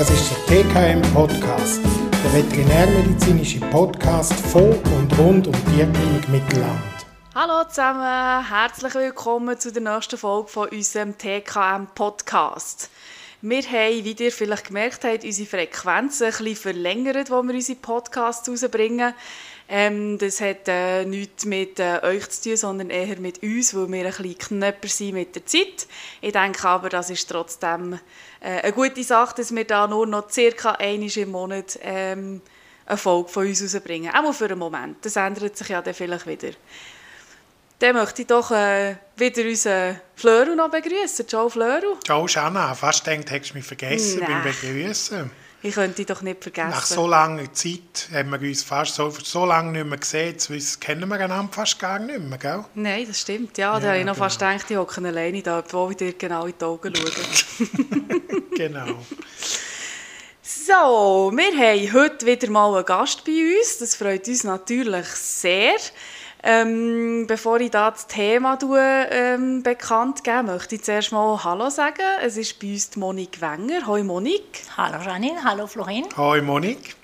Das ist der TKM Podcast, der veterinärmedizinische Podcast von und rund um die Tierklinik Mittelland. Hallo zusammen, herzlich willkommen zu der nächsten Folge von unserem TKM Podcast. Wir haben, wie ihr vielleicht gemerkt habt, unsere Frequenzen ein bisschen verlängert, wo wir unsere Podcasts rausbringen. Ähm, das hat äh, nichts mit äh, euch zu tun, sondern eher mit uns, weil wir ein bisschen knapper sind mit der Zeit. Ich denke aber, das ist trotzdem äh, eine gute Sache, dass wir da nur noch circa einmal im Monat ähm, eine Folge von uns rausbringen. Auch für einen Moment. Das ändert sich ja dann vielleicht wieder. Dann möchte ich doch äh, wieder unseren Flöru noch begrüßen. Ciao Flöru. Ciao Shanna, fast denkt, hättest du mich vergessen beim Begrüßen. Ich könnte dich doch nicht vergessen. Nach so langer Zeit haben wir uns fast so, so lange nicht mehr gesehen, jetzt kennen wir einander fast gar nicht mehr, gell? Nein, das stimmt. Ja, ja da habe ich noch genau. fast gedacht, die hocken alleine da, obwohl ich dir genau in die Augen schaue. genau. So, wir haben heute wieder mal einen Gast bei uns. Das freut uns natürlich sehr. Ähm, bevor ich da das Thema ähm, bekannt gebe, möchte ich zuerst mal Hallo sagen. Es ist bei uns die Monique Wenger. Hallo Monique. Hallo Janine, hallo Florin. Hallo Monique.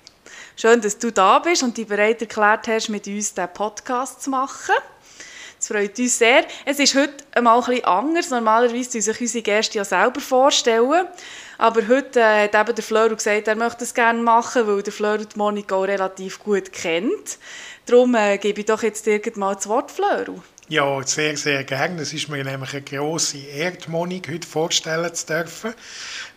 Schön, dass du da bist und dich bereit erklärt hast, mit uns diesen Podcast zu machen. Das freut uns sehr. Es ist heute einmal ein bisschen anders. Normalerweise tun sich unsere Gäste ja selber vorstellen. Aber heute äh, hat eben der Fleur gesagt, er möchte es gerne machen, weil der Fleur die Monika auch relativ gut kennt. Darum äh, gebe ich doch jetzt irgendwann das Wort, Fleur. Ja, sehr, sehr gerne. Es ist mir nämlich eine grosse Ehre, Monik heute vorstellen zu dürfen.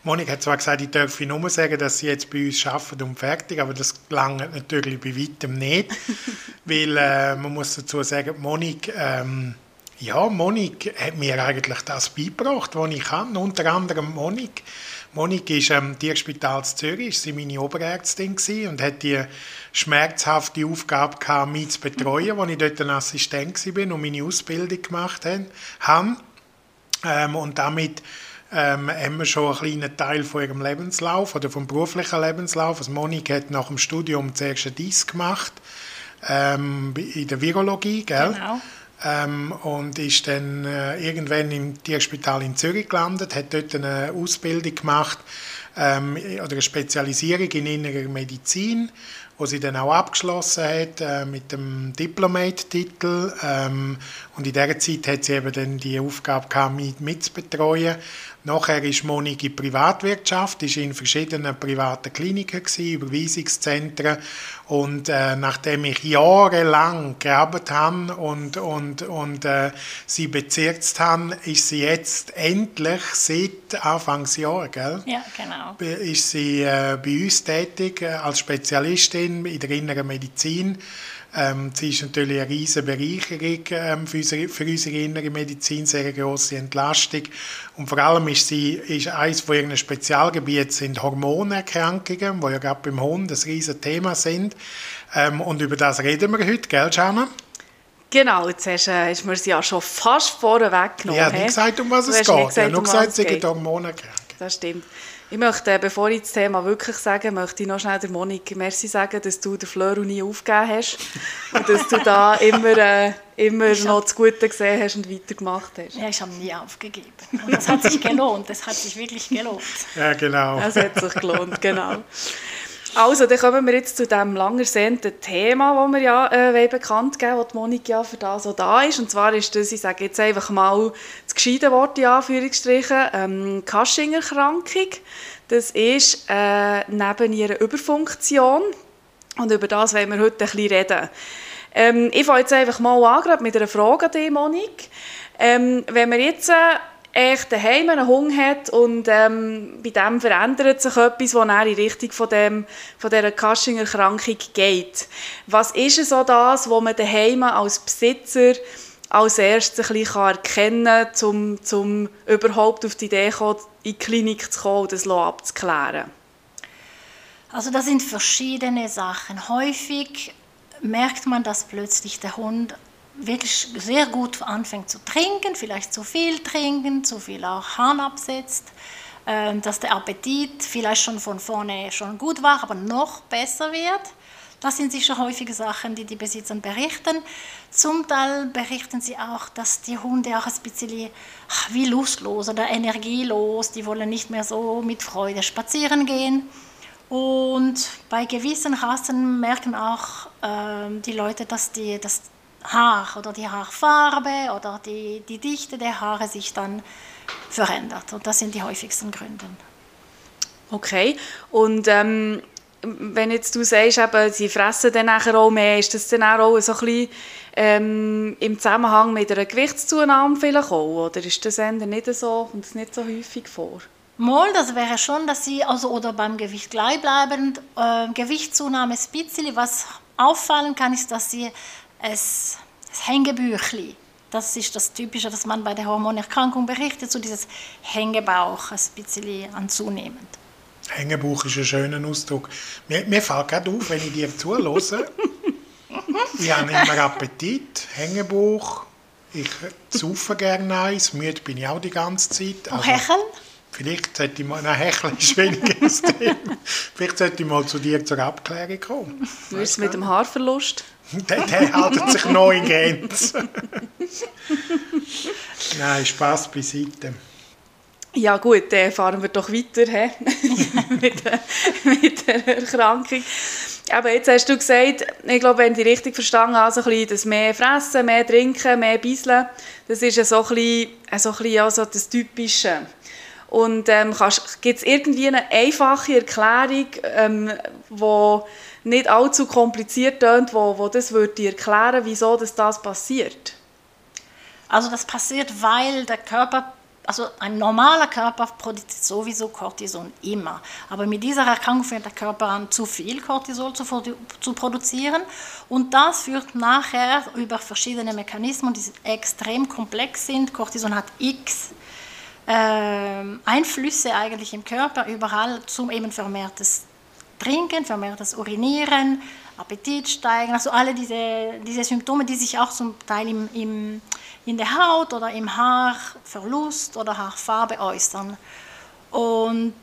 Monik hat zwar gesagt, ich dürfe nur sagen, dass sie jetzt bei uns arbeitet und fertig, aber das langt natürlich bei weitem nicht, weil äh, man muss dazu sagen, Monik, ähm, ja, Monik hat mir eigentlich das beigebracht, was ich kann, unter anderem Monik. Monik ist am ähm, Tierspital Zürich, sie meine Oberärztin und hat die schmerzhafte Aufgabe gehabt, mich zu betreuen, als ich dort ein Assistent war und meine Ausbildung gemacht habe. Ähm, und damit ähm, haben wir schon einen kleinen Teil von ihrem Lebenslauf oder vom beruflichen Lebenslauf. Also Monik hat nach dem Studium zuerst einen Diss gemacht ähm, in der Virologie, gell? Genau ähm, und ist dann äh, irgendwann im Tierspital in Zürich gelandet, hat dort eine Ausbildung gemacht ähm, oder eine Spezialisierung in innerer Medizin, wo sie dann auch abgeschlossen hat äh, mit dem Diplomate-Titel. Ähm, und in dieser Zeit hat sie eben dann die Aufgabe gehabt, mit, mitzubetreuen Nachher ist Monik in Privatwirtschaft, ist in verschiedenen privaten Kliniken gewesen, Überweisungszentren und äh, nachdem ich jahrelang gearbeitet habe und, und, und äh, sie bezirzt habe, ist sie jetzt endlich seit Anfangsjahr, gell? Ja, genau. Ist sie äh, bei uns tätig äh, als Spezialistin in der inneren Medizin ähm, sie ist natürlich eine riesige Bereicherung ähm, für, unsere, für unsere innere Medizin, sehr eine grosse Entlastung. Und vor allem ist sie, ist eines von ihren Spezialgebieten sind Hormonerkrankungen, die ja gerade beim Hund ein riesiges Thema sind. Ähm, und über das reden wir heute, gell, Jana? Genau, jetzt hast, äh, hast du mir sie ja schon fast vorher weggenommen. Ich habe nicht gesagt, um was es geht. Gesagt, ich habe nur gesagt, es sind Hormonerkrankungen. Das stimmt. Ich möchte, bevor ich das Thema wirklich sage, möchte ich noch schnell der Monik Merci sagen, dass du den Fleur nie aufgegeben hast und dass du da immer, äh, immer noch das Gute gesehen hast und weitergemacht hast. Ja, ich habe nie aufgegeben. Und das hat sich gelohnt. Das hat sich wirklich gelohnt. Ja, genau. Das hat sich gelohnt, genau. Also, dann kommen wir jetzt zu dem lang ersehnten Thema, das wir ja äh, bekannt geben, wo die Monika ja für das so da ist. Und zwar ist das, ich sage jetzt einfach mal das gescheite Wort in Anführungsstrichen, ähm, Cushing-Erkrankung. Das ist äh, neben ihrer Überfunktion. Und über das wollen wir heute ein bisschen reden. Ähm, ich fange jetzt einfach mal an, gerade mit einer Frage an dich, Monik. Ähm, wenn wir jetzt... Äh, echt daheim einen Hunger hat und ähm, bei dem verändert sich etwas, das in Richtung von, dem, von dieser Cushing-Erkrankung geht. Was ist so das, was man daheim als Besitzer als erstes ein bisschen erkennen kann, um, um überhaupt auf die Idee kommen, in die Klinik zu kommen und das abzuklären? Also das sind verschiedene Sachen. Häufig merkt man, dass plötzlich der Hund wirklich sehr gut anfängt zu trinken, vielleicht zu viel trinken, zu viel auch Hahn absetzt, ähm, dass der Appetit vielleicht schon von vorne schon gut war, aber noch besser wird. Das sind sicher häufige Sachen, die die Besitzer berichten. Zum Teil berichten sie auch, dass die Hunde auch ein bisschen wie lustlos oder energielos, die wollen nicht mehr so mit Freude spazieren gehen. Und bei gewissen Rassen merken auch äh, die Leute, dass die, das Haar oder die Haarfarbe oder die, die Dichte der Haare sich dann verändert. Und das sind die häufigsten Gründe. Okay, und ähm, wenn jetzt du sagst, eben, sie fressen dann nachher auch mehr, ist das dann auch so ein bisschen ähm, im Zusammenhang mit einer Gewichtszunahme vielleicht auch, oder ist das eher nicht so, kommt es nicht so häufig vor? Mal, das wäre schon, dass sie, also oder beim Gewicht gleichbleibend, äh, Gewichtszunahme ein bisschen, was auffallen kann, ist, dass sie es, das Hängebüchli, das ist das Typische, was man bei der Hormonerkrankung berichtet, so dieses Hängebauch ein bisschen anzunehmend. Hängebuch ist ein schöner Ausdruck. Mir, mir fällt gerade auf, wenn ich dir zuhöre, ich habe immer Appetit, Hängebuch, ich saufe gerne eins, müde bin ich auch die ganze Zeit. Also, Hecheln? Vielleicht sollte ich mal, nein, Hecheln ist weniger das Thema. Vielleicht sollte ich mal zu dir zur Abklärung kommen. Wie ist es mit dem Haarverlust? der, der hält sich noch in Grenzen. nein, Spaß beiseite. Ja gut, dann fahren wir doch weiter he? mit, der, mit der Erkrankung. Aber jetzt hast du gesagt, ich glaube, wenn ich richtig verstanden habe, so ein bisschen das mehr fressen, mehr trinken, mehr bisseln, das ist so ein bisschen, so ein bisschen also das Typische. Und ähm, gibt es irgendwie eine einfache Erklärung, ähm, die nicht allzu kompliziert tönt, wo, wo das würde erklären, wieso das, das passiert? Also das passiert, weil der Körper also ein normaler Körper produziert sowieso Cortison immer. Aber mit dieser Erkrankung fängt der Körper an, zu viel Cortisol zu, zu produzieren. Und das führt nachher über verschiedene Mechanismen, die extrem komplex sind. Cortison hat x Einflüsse eigentlich im Körper, überall zum eben vermehrtes Trinken, vermehrtes Urinieren, Appetit steigen, also alle diese, diese Symptome, die sich auch zum Teil im, im in der Haut oder im Haarverlust oder Haarfarbe äußern. Und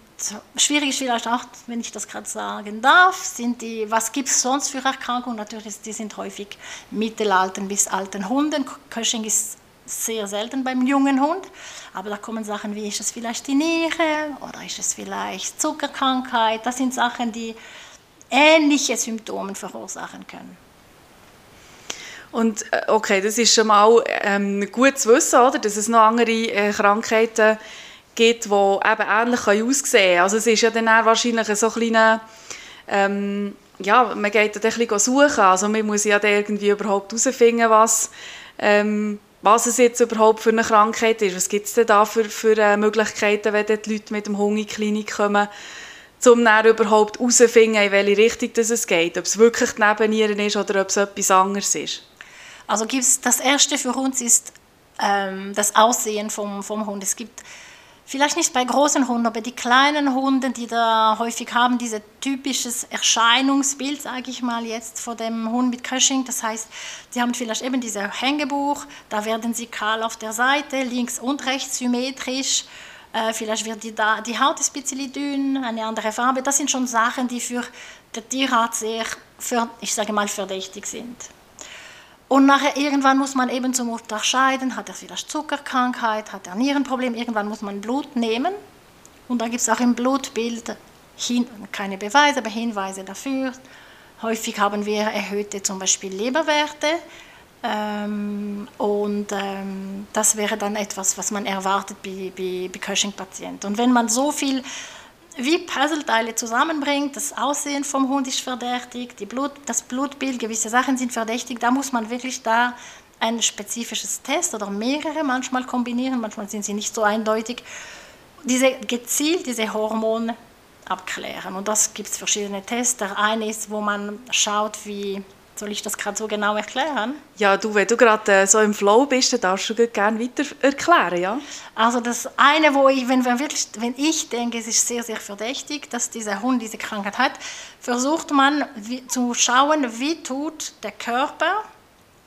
schwierig ist vielleicht auch, wenn ich das gerade sagen darf, sind die, was gibt es sonst für Erkrankungen? Natürlich, die sind häufig mittelalten bis alten Hunden. Cushing ist sehr selten beim jungen Hund, aber da kommen Sachen wie, ist es vielleicht die Niere oder ist es vielleicht Zuckerkrankheit? Das sind Sachen, die ähnliche Symptome verursachen können. Und äh, okay, das ist schon mal ähm, gut zu wissen, oder? dass es noch andere äh, Krankheiten gibt, die eben ähnlich aussehen können. Also es ist ja dann wahrscheinlich so ein kleiner, ähm, ja, man geht dann ein bisschen suchen, also man muss ja irgendwie überhaupt herausfinden, was, ähm, was es jetzt überhaupt für eine Krankheit ist. Was gibt es denn da für, für äh, Möglichkeiten, wenn die Leute mit dem Hunger in die Klinik kommen, um dann überhaupt herauszufinden, in welche Richtung es geht. Ob es wirklich die Nebennieren ist oder ob es etwas anderes ist. Also gibt's, das Erste für uns ist ähm, das Aussehen vom, vom Hund. Es gibt vielleicht nicht bei großen Hunden, aber die kleinen Hunde, die da häufig haben, dieses typisches Erscheinungsbild, sage ich mal jetzt, vor dem Hund mit Cushing. Das heißt, die haben vielleicht eben dieses Hängebuch, da werden sie kahl auf der Seite, links und rechts symmetrisch. Äh, vielleicht wird die, da, die Haut ein bisschen dünn, eine andere Farbe. Das sind schon Sachen, die für den Tierarzt sehr, für, ich sage mal, verdächtig sind. Und nachher irgendwann muss man eben zum unterscheiden, hat er vielleicht Zuckerkrankheit, hat er Nierenproblem, irgendwann muss man Blut nehmen. Und dann gibt es auch im Blutbild hin, keine Beweise, aber Hinweise dafür. Häufig haben wir erhöhte zum Beispiel Leberwerte. Ähm, und ähm, das wäre dann etwas, was man erwartet bei, bei, bei Cushing-Patienten. Und wenn man so viel wie Puzzleteile zusammenbringt. Das Aussehen vom Hund ist verdächtig, Blut, das Blutbild, gewisse Sachen sind verdächtig. Da muss man wirklich da ein spezifisches Test oder mehrere manchmal kombinieren, manchmal sind sie nicht so eindeutig. Diese gezielt diese Hormone abklären. Und das gibt es verschiedene Tests. Der eine ist, wo man schaut, wie soll ich das gerade so genau erklären? Ja, du, wenn du gerade äh, so im Flow bist, dann darfst du gerne weiter erklären, ja? Also das eine, wo ich, wenn, wenn, wirklich, wenn ich denke, es ist sehr, sehr verdächtig, dass dieser Hund diese Krankheit hat, versucht man wie, zu schauen, wie tut der Körper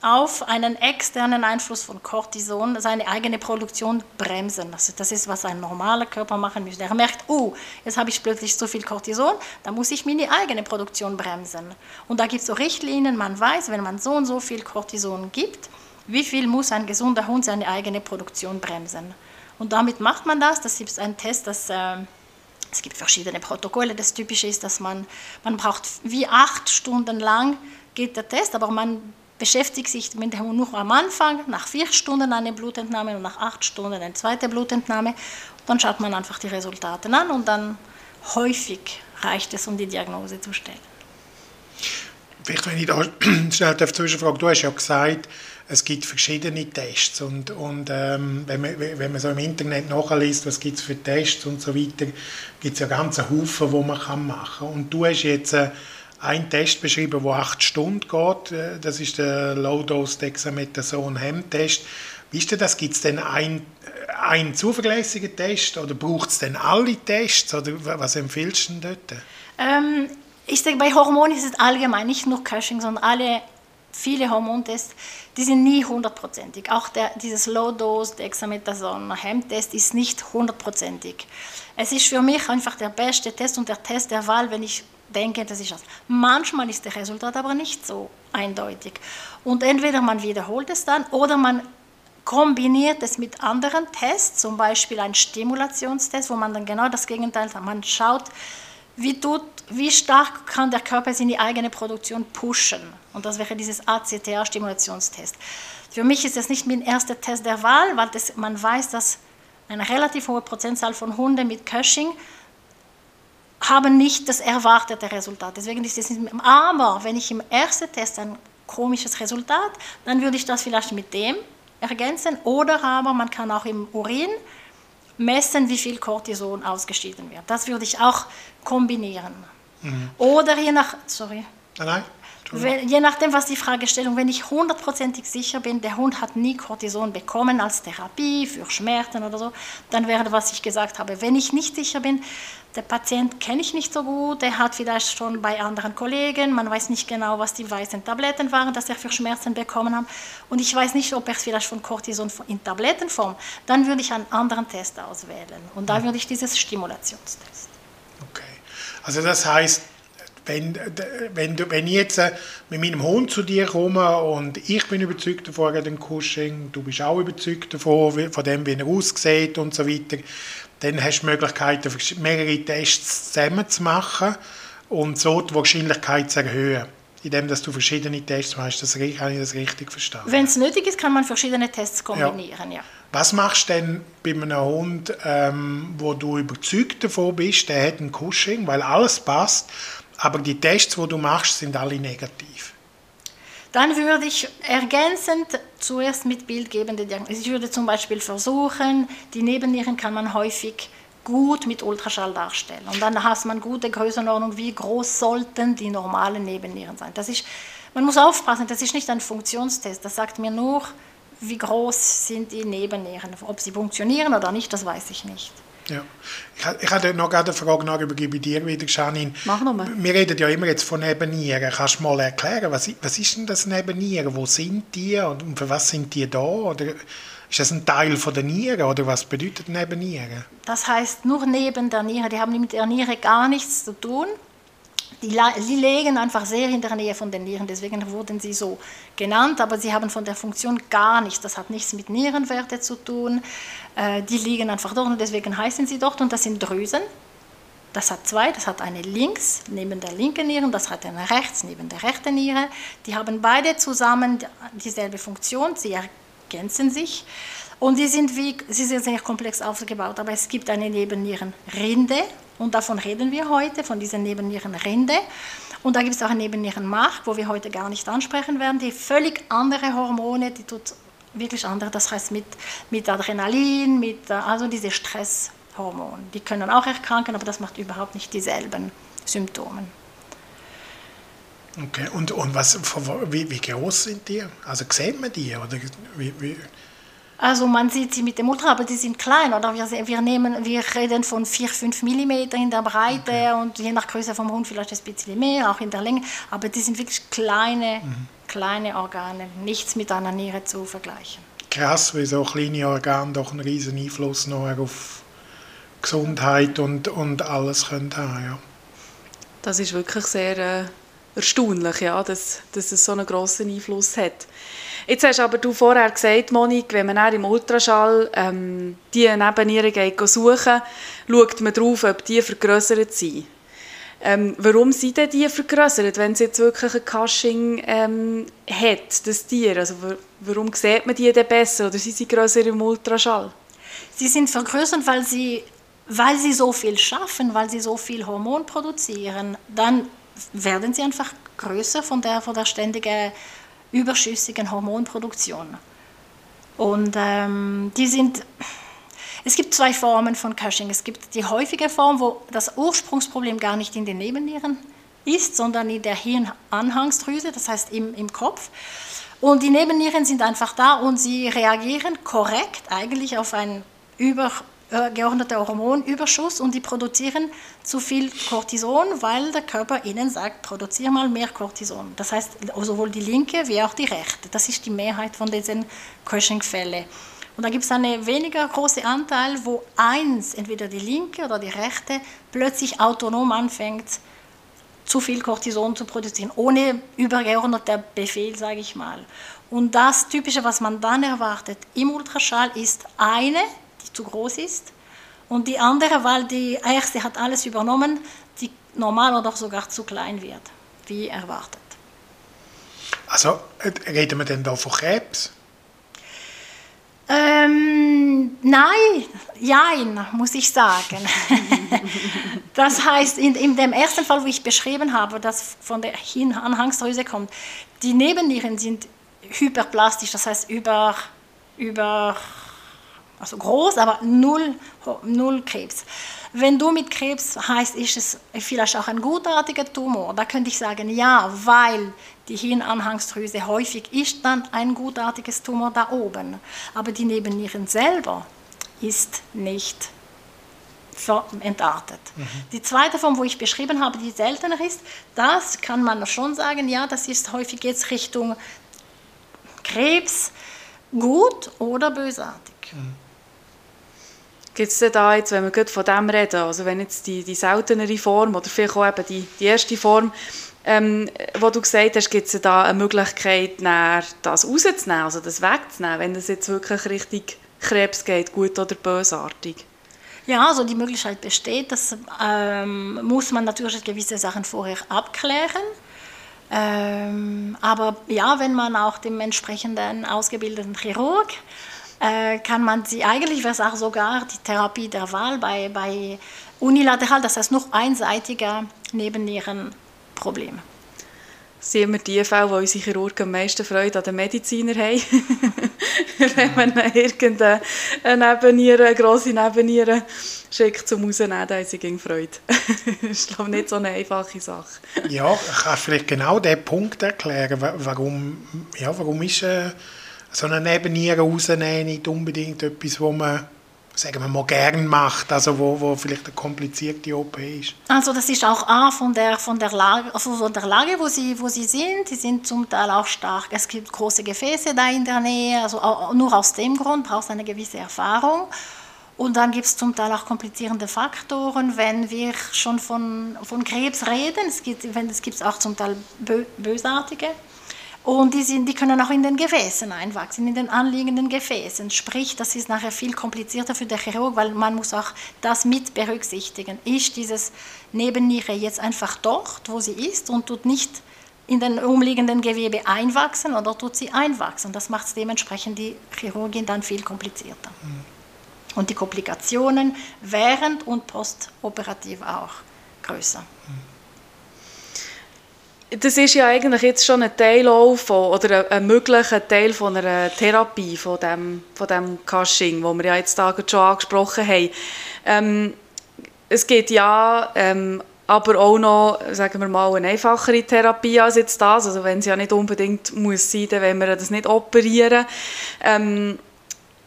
auf einen externen Einfluss von Cortison seine eigene Produktion bremsen. Also das ist, was ein normaler Körper machen müsste. Er merkt, oh, jetzt habe ich plötzlich so viel Cortison, da muss ich meine eigene Produktion bremsen. Und da gibt es so Richtlinien, man weiß, wenn man so und so viel Cortison gibt, wie viel muss ein gesunder Hund seine eigene Produktion bremsen. Und damit macht man das. Das ist ein Test, das... Äh, es gibt verschiedene Protokolle. Das Typische ist, dass man, man braucht wie acht Stunden lang geht der Test, aber man beschäftigt sich mit dem nur am Anfang, nach vier Stunden eine Blutentnahme und nach acht Stunden eine zweite Blutentnahme. Dann schaut man einfach die Resultate an und dann häufig reicht es, um die Diagnose zu stellen. Vielleicht, wenn ich da schnell zwischenfrage, du hast ja gesagt, es gibt verschiedene Tests und, und ähm, wenn, man, wenn man so im Internet nachliest, was gibt es für Tests und so weiter, gibt es ja ganze Haufen, die man kann machen kann. Und du hast jetzt äh, einen Test beschrieben, der acht Stunden geht, äh, das ist der Low-Dose Dexamethason-Hem-Test. Wie ist das? Gibt es denn einen, äh, einen zuverlässigen Test oder braucht es denn alle Tests oder was empfiehlst du dort? Ähm, ich denke, bei Hormonen ist es allgemein, nicht nur Cushing, sondern alle viele Hormontests, die sind nie hundertprozentig. Auch der, dieses Low-Dose Dexamethason-Hemd-Test ist nicht hundertprozentig. Es ist für mich einfach der beste Test und der Test der Wahl, wenn ich denke, das ist das. Manchmal ist das Resultat aber nicht so eindeutig. Und entweder man wiederholt es dann oder man kombiniert es mit anderen Tests, zum Beispiel ein Stimulationstest, wo man dann genau das Gegenteil hat. Man schaut, wie, tut, wie stark kann der Körper seine eigene Produktion pushen. Und das wäre dieses ACTA-Stimulationstest. Für mich ist das nicht mein erster Test der Wahl, weil das, man weiß, dass eine relativ hohe Prozentzahl von Hunden mit Cushing haben nicht das erwartete Resultat. Deswegen ist es nicht, aber wenn ich im ersten Test ein komisches Resultat, dann würde ich das vielleicht mit dem ergänzen oder aber man kann auch im Urin messen, wie viel Cortison ausgeschieden wird. Das würde ich auch kombinieren. Mhm. Oder je nach, sorry. Nein, nein. Wenn, je nachdem, was die Fragestellung, wenn ich hundertprozentig sicher bin, der Hund hat nie Cortison bekommen als Therapie für Schmerzen oder so, dann wäre, was ich gesagt habe. Wenn ich nicht sicher bin, der Patient kenne ich nicht so gut, der hat vielleicht schon bei anderen Kollegen, man weiß nicht genau, was die weißen Tabletten waren, dass er für Schmerzen bekommen hat und ich weiß nicht, ob er vielleicht von Cortison in Tablettenform, dann würde ich einen anderen Test auswählen und da würde ich dieses Stimulationstest. Okay, also das heißt, wenn, wenn, du, wenn ich jetzt äh, mit meinem Hund zu dir komme und ich bin überzeugt davon, den Cushing, du bist auch überzeugt davon, von dem, wie er aussieht und so weiter, dann hast du die Möglichkeit, mehrere Tests zusammen zu machen und so die Wahrscheinlichkeit zu erhöhen. Indem dass du verschiedene Tests machst, das, habe ich das richtig verstanden? Wenn es nötig ist, kann man verschiedene Tests kombinieren, ja. ja. Was machst du denn bei einem Hund, ähm, wo du überzeugt davon bist, der hat ein Cushing, weil alles passt, aber die Tests, die du machst, sind alle negativ. Dann würde ich ergänzend zuerst mit bildgebende Diagnose. Ich würde zum Beispiel versuchen, die Nebennieren kann man häufig gut mit Ultraschall darstellen. Und dann hat man gute Größenordnung, wie groß sollten die normalen Nebennieren sein. Das ist, man muss aufpassen, das ist nicht ein Funktionstest. Das sagt mir nur, wie groß sind die Nebennieren. Ob sie funktionieren oder nicht, das weiß ich nicht. Ja. Ich, ich hatte noch eine Frage, noch übergebe dir wieder, Janine. Mach nochmal. Wir reden ja immer jetzt von Nebennieren. Kannst du mal erklären, was, was ist denn das Nebennieren? Wo sind die und für was sind die da? Oder ist das ein Teil von der Niere oder was bedeutet Nebennieren? Das heißt nur neben der Niere. Die haben mit der Niere gar nichts zu tun. Die, die legen einfach sehr in der Nähe von den Nieren, deswegen wurden sie so genannt, aber sie haben von der Funktion gar nichts. Das hat nichts mit Nierenwerte zu tun. Äh, die liegen einfach dort und deswegen heißen sie dort und das sind Drüsen. Das hat zwei, das hat eine links neben der linken Niere und das hat eine rechts neben der rechten Niere. Die haben beide zusammen dieselbe Funktion, sie ergänzen sich und die sind, wie, sie sind sehr komplex aufgebaut, aber es gibt eine Nebennierenrinde und davon reden wir heute, von dieser Nebennierenrinde. Und da gibt es auch eine Nebennierenmark, wo wir heute gar nicht ansprechen werden, die völlig andere Hormone, die tut wirklich andere, das heißt mit, mit Adrenalin, mit, also diese Stresshormone. Die können auch erkranken, aber das macht überhaupt nicht dieselben Symptome. Okay, und, und was, wie, wie groß sind die? Also sieht man die? Oder wie, wie? Also man sieht sie mit dem Ultra, aber die sind klein. Oder wir, wir, nehmen, wir reden von 4, 5 mm in der Breite okay. und je nach Größe vom Hund vielleicht ein bisschen mehr, auch in der Länge. Aber die sind wirklich kleine, mhm. kleine Organe, nichts mit einer Niere zu vergleichen. Krass, wie so kleine Organe doch einen riesen Einfluss noch auf Gesundheit und, und alles können haben. Ja. Das ist wirklich sehr äh, erstaunlich, ja, dass, dass es so einen grossen Einfluss hat. Jetzt hast aber du vorher gesagt, Monik, wenn man im Ultraschall ähm, die Nebennieren geht suchen, schaut man darauf, ob die vergrößert sind. Ähm, warum sind denn die vergrößert, wenn es jetzt wirklich ein Cushing ähm, hat, das Tier? Also warum sieht man die denn besser oder sind sie größer im Ultraschall? Sie sind vergrößert, weil sie, weil sie so viel schaffen, weil sie so viel Hormon produzieren. Dann werden sie einfach größer von der, von der ständigen überschüssigen Hormonproduktion. Und ähm, die sind, es gibt zwei Formen von Cushing. Es gibt die häufige Form, wo das Ursprungsproblem gar nicht in den Nebennieren ist, sondern in der Hirnanhangsdrüse, das heißt im, im Kopf. Und die Nebennieren sind einfach da und sie reagieren korrekt eigentlich auf ein über äh, geordneter Hormonüberschuss und die produzieren zu viel Cortison, weil der Körper ihnen sagt, produziere mal mehr Cortison. Das heißt, sowohl die linke wie auch die rechte. Das ist die Mehrheit von diesen Cushing-Fällen. Und da gibt es einen weniger großen Anteil, wo eins, entweder die linke oder die rechte, plötzlich autonom anfängt, zu viel Cortison zu produzieren, ohne übergeordneter Befehl, sage ich mal. Und das Typische, was man dann erwartet im Ultraschall, ist eine die zu groß ist. Und die andere, weil die erste hat alles übernommen, die normal oder sogar zu klein wird, wie erwartet. Also reden wir denn da von Krebs? Ähm, nein, jein, muss ich sagen. das heißt, in, in dem ersten Fall, wo ich beschrieben habe, dass von der Anhangsdrüse kommt, die Nebennieren sind hyperplastisch, das heißt über, über also groß, aber null, null Krebs. Wenn du mit Krebs heißt, ist es vielleicht auch ein gutartiger Tumor. Da könnte ich sagen, ja, weil die Hirnanhangsdrüse häufig ist dann ein gutartiges Tumor da oben. Aber die Nebennieren selber ist nicht entartet. Mhm. Die zweite Form, wo ich beschrieben habe, die seltener ist, das kann man schon sagen, ja, das ist häufig jetzt Richtung Krebs, gut oder bösartig. Mhm. Gibt es da jetzt, wenn wir von dem reden, also wenn jetzt die, die seltenere Form oder vielleicht auch eben die, die erste Form, ähm, wo du gesagt hast, gibt es da eine Möglichkeit, das rauszunehmen, also das wegzunehmen, wenn es jetzt wirklich richtig Krebs geht, gut oder bösartig? Ja, also die Möglichkeit besteht, das ähm, muss man natürlich gewisse Sachen vorher abklären. Ähm, aber ja, wenn man auch dem entsprechenden ausgebildeten Chirurg äh, kann man sie, eigentlich wäre es auch sogar die Therapie der Wahl bei, bei unilateral, das heißt noch einseitiger Nebennierenproblem. Sehen wir die Fälle, wo unsere Chirurgen am meisten Freude an den Mediziner haben. Wenn man irgendeine Nebenniere, eine grosse Nebenniere schickt zum Rausnehmen, dann haben sie Freude. das ist, glaube ich, nicht so eine einfache Sache. ja, ich kann vielleicht genau den Punkt erklären, warum, ja, warum ist... Äh so eine Nebenniere rausnehmen nicht unbedingt etwas, wo man sagen wir mal, gern macht, also wo, wo vielleicht eine komplizierte OP ist? Also das ist auch A, von der, von der, Lage, von der Lage, wo sie, wo sie sind. Sie sind zum Teil auch stark. Es gibt große Gefäße da in der Nähe. Also nur aus dem Grund braucht es eine gewisse Erfahrung. Und dann gibt es zum Teil auch komplizierende Faktoren, wenn wir schon von, von Krebs reden. Es gibt es gibt auch zum Teil bösartige und die, sind, die können auch in den Gefäßen einwachsen, in den anliegenden Gefäßen. Sprich, das ist nachher viel komplizierter für den Chirurg, weil man muss auch das mit berücksichtigen. Ist dieses Nebenniere jetzt einfach dort, wo sie ist und tut nicht in den umliegenden Gewebe einwachsen oder tut sie einwachsen? Das macht es dementsprechend die Chirurgin dann viel komplizierter. Mhm. Und die Komplikationen während und postoperativ auch größer. Mhm das ist ja eigentlich jetzt schon ein Teil von, oder ein, möglicher Teil von einer Therapie, von dem, von dem Cushing, wo wir ja jetzt da schon angesprochen haben. Ähm, es geht ja ähm, aber auch noch, sagen wir mal, eine einfachere Therapie als jetzt das, also wenn es ja nicht unbedingt muss sein, dann wollen wir das nicht operieren. Ähm,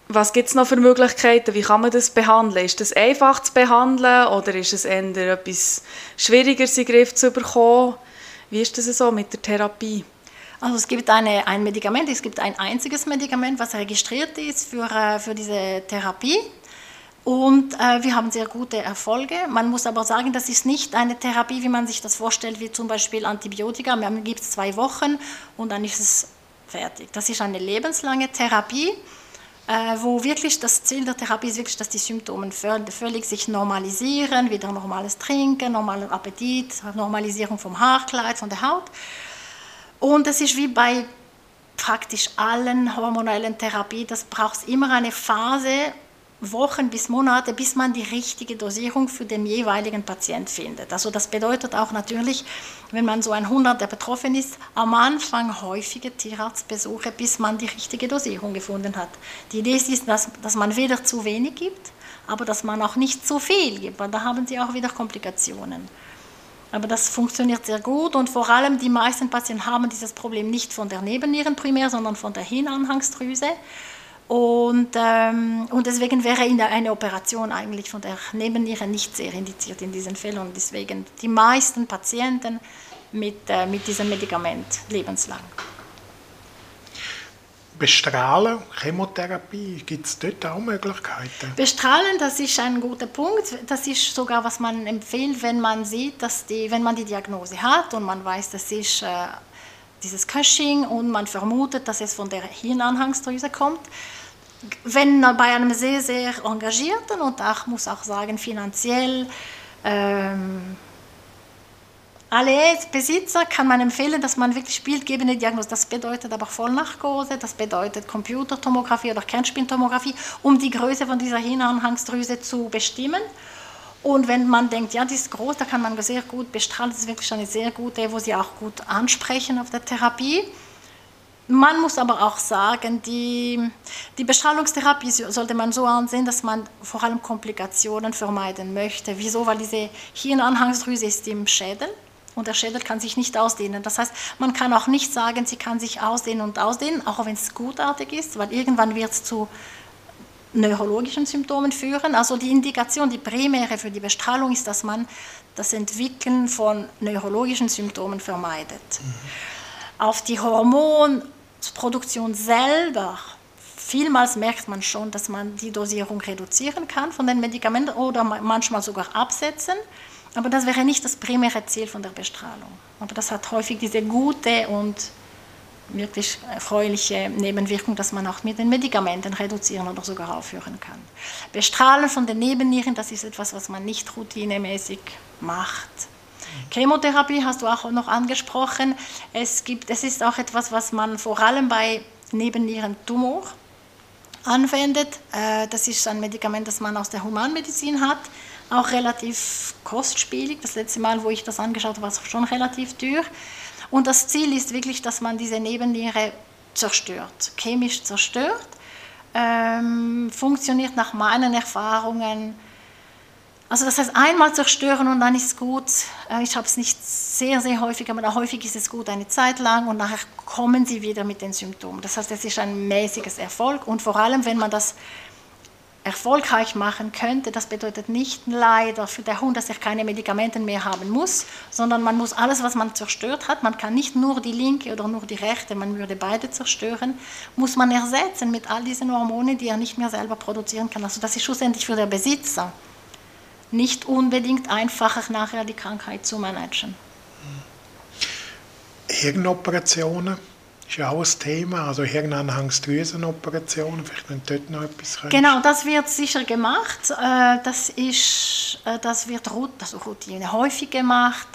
was gibt es noch für Möglichkeiten? Wie kann man das behandeln? Ist das einfach zu behandeln oder ist es eher etwas schwieriger, in den Griff zu bekommen? Wie ist das so mit der Therapie? Also es gibt eine, ein Medikament, es gibt ein einziges Medikament, was registriert ist für, äh, für diese Therapie. Und äh, wir haben sehr gute Erfolge. Man muss aber sagen, das ist nicht eine Therapie, wie man sich das vorstellt, wie zum Beispiel Antibiotika. Man gibt es zwei Wochen und dann ist es fertig. Das ist eine lebenslange Therapie, wo wirklich das Ziel der Therapie ist wirklich, dass die Symptome völlig sich normalisieren, wieder normales Trinken, normalen Appetit, Normalisierung vom Haarkleid, von der Haut. Und es ist wie bei praktisch allen hormonellen Therapien, das braucht immer eine Phase, Wochen bis Monate, bis man die richtige Dosierung für den jeweiligen Patient findet. Also das bedeutet auch natürlich, wenn man so ein Hund der betroffen ist, am Anfang häufige Tierarztbesuche, bis man die richtige Dosierung gefunden hat. Die Idee ist, dass, dass man weder zu wenig gibt, aber dass man auch nicht zu viel gibt, weil da haben sie auch wieder Komplikationen. Aber das funktioniert sehr gut und vor allem die meisten Patienten haben dieses Problem nicht von der Nebennieren primär, sondern von der Hirnanhangsdrüse. Und, ähm, und deswegen wäre eine Operation eigentlich von der Nebenniere nicht sehr indiziert in diesen Fällen. Und deswegen die meisten Patienten mit, äh, mit diesem Medikament lebenslang. Bestrahlen, Chemotherapie, gibt es dort auch Möglichkeiten? Bestrahlen, das ist ein guter Punkt. Das ist sogar, was man empfiehlt, wenn man sieht, dass die, wenn man die Diagnose hat und man weiß, das ist äh, dieses Cushing und man vermutet, dass es von der Hirnanhangsdrüse kommt. Wenn bei einem sehr, sehr engagierten und auch, muss auch sagen, finanziell ähm, alle Besitzer kann man empfehlen, dass man wirklich bildgebende Diagnose, das bedeutet aber Vollnarkose, das bedeutet Computertomographie oder Kernspintomographie, um die Größe von dieser Hirnanhangsdrüse zu bestimmen. Und wenn man denkt, ja, die ist groß, da kann man sehr gut bestrahlen, das ist wirklich eine sehr gute, wo sie auch gut ansprechen auf der Therapie. Man muss aber auch sagen, die, die Bestrahlungstherapie sollte man so ansehen, dass man vor allem Komplikationen vermeiden möchte. Wieso? Weil diese Hirnanhangsdrüse ist im Schädel und der Schädel kann sich nicht ausdehnen. Das heißt, man kann auch nicht sagen, sie kann sich ausdehnen und ausdehnen, auch wenn es gutartig ist, weil irgendwann wird es zu neurologischen Symptomen führen. Also die Indikation, die primäre für die Bestrahlung ist, dass man das Entwickeln von neurologischen Symptomen vermeidet. Mhm. Auf die Hormonproduktion selber, vielmals merkt man schon, dass man die Dosierung reduzieren kann von den Medikamenten oder manchmal sogar absetzen. Aber das wäre nicht das primäre Ziel von der Bestrahlung. Aber das hat häufig diese gute und wirklich erfreuliche Nebenwirkung, dass man auch mit den Medikamenten reduzieren oder sogar aufhören kann. Bestrahlen von den Nebennieren, das ist etwas, was man nicht routinemäßig macht. Chemotherapie hast du auch noch angesprochen. Es, gibt, es ist auch etwas, was man vor allem bei Nebennierentumor anwendet. Äh, das ist ein Medikament, das man aus der Humanmedizin hat auch relativ kostspielig. Das letzte Mal, wo ich das angeschaut habe, war es schon relativ teuer. Und das Ziel ist wirklich, dass man diese Nebenniere zerstört, chemisch zerstört. Ähm, funktioniert nach meinen Erfahrungen. Also das heißt, einmal zerstören und dann ist es gut. Äh, ich habe es nicht sehr, sehr häufig, aber häufig ist es gut eine Zeit lang und nachher kommen sie wieder mit den Symptomen. Das heißt, es ist ein mäßiges Erfolg und vor allem, wenn man das erfolgreich machen könnte, das bedeutet nicht leider für den Hund, dass er keine Medikamente mehr haben muss, sondern man muss alles, was man zerstört hat, man kann nicht nur die linke oder nur die rechte, man würde beide zerstören, muss man ersetzen mit all diesen Hormonen, die er nicht mehr selber produzieren kann. Also das ist schlussendlich für den Besitzer nicht unbedingt einfacher, nachher die Krankheit zu managen. Hirnoperationen ist ja auch ein Thema, also Hirnanhangsdrüsenoperationen, vielleicht wenn dort noch etwas kannst. Genau, das wird sicher gemacht. Äh, das, ist, äh, das wird also Routine häufig gemacht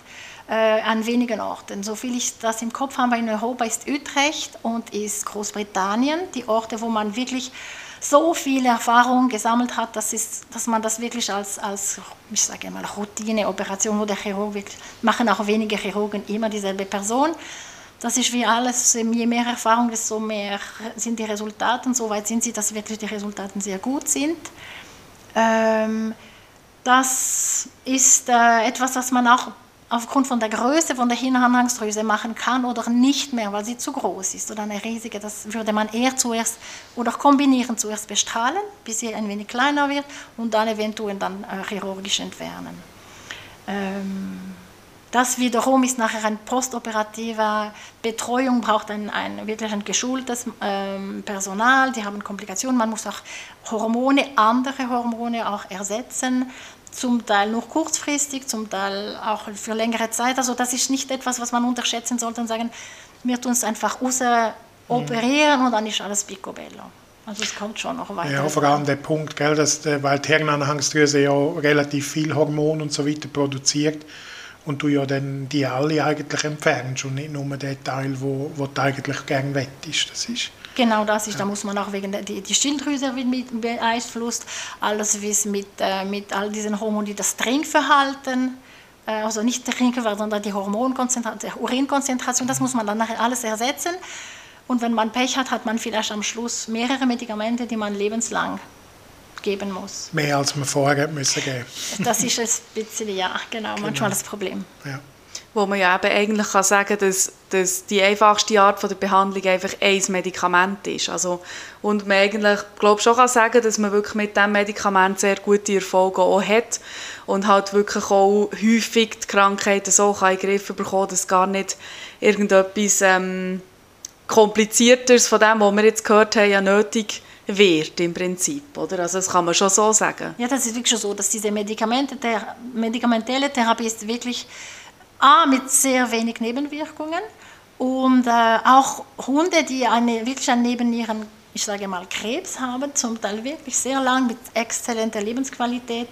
äh, an wenigen Orten. So viel ich das im Kopf habe, in Europa ist Utrecht und ist Großbritannien, die Orte, wo man wirklich so viele Erfahrungen gesammelt hat, dass, ist, dass man das wirklich als, als ich sage mal, Routineoperation, wo der Chirurg machen auch wenige Chirurgen immer dieselbe Person, das ist wie alles, je mehr Erfahrung, desto mehr sind die Resultate. Soweit sind sie, dass wirklich die Resultate sehr gut sind. Ähm, das ist äh, etwas, was man auch aufgrund von der Größe von der Hirnanhangsdrüse machen kann oder nicht mehr, weil sie zu groß ist oder eine riesige. Das würde man eher zuerst oder kombinieren, zuerst bestrahlen, bis sie ein wenig kleiner wird und dann eventuell dann äh, chirurgisch entfernen. Ähm, das wiederum ist nachher ein postoperative Betreuung, braucht ein, ein wirklich ein geschultes ähm, Personal, die haben Komplikationen, man muss auch Hormone, andere Hormone auch ersetzen, zum Teil nur kurzfristig, zum Teil auch für längere Zeit. Also das ist nicht etwas, was man unterschätzen sollte und sagen, wir tun es einfach raus operieren und dann ist alles picobello. Also es kommt schon noch weiter. Ja, vor allem der Punkt, gell, dass, weil die Hirnanhangsdrüse ja relativ viel Hormon und so weiter produziert und du ja dann die alle eigentlich entfernst und nicht nur den Teil, wo, wo du eigentlich gerne wettest. Das ist Genau das ist, da muss man auch wegen der die, die Schilddrüse mit beeinflusst, alles wie es mit, äh, mit all diesen Hormonen, die das Trinkverhalten, äh, also nicht Trinkverhalten, sondern die Hormonkonzentration, die Urinkonzentration, das muss man dann nachher alles ersetzen. Und wenn man Pech hat, hat man vielleicht am Schluss mehrere Medikamente, die man lebenslang geben muss. Mehr als man vorher müssen geben. Das ist ein bisschen, ja, genau, genau. manchmal das Problem. Ja wo man ja eben eigentlich kann sagen kann, dass, dass die einfachste Art von der Behandlung einfach ein Medikament ist. Also, und man eigentlich, glaube schon kann sagen, dass man wirklich mit diesem Medikament sehr gute Erfolge auch hat und halt wirklich auch häufig die Krankheiten so kann in den Griff bekommen, dass gar nicht irgendetwas ähm, Komplizierteres von dem, was wir jetzt gehört haben, ja nötig wird im Prinzip, oder? Also das kann man schon so sagen. Ja, das ist wirklich so, dass diese Medikamente, medikamentelle Therapie ist wirklich A, mit sehr wenig Nebenwirkungen und äh, auch Hunde, die eine, wirklich einen Nebennieren, ich sage mal Krebs haben, zum Teil wirklich sehr lang mit exzellenter Lebensqualität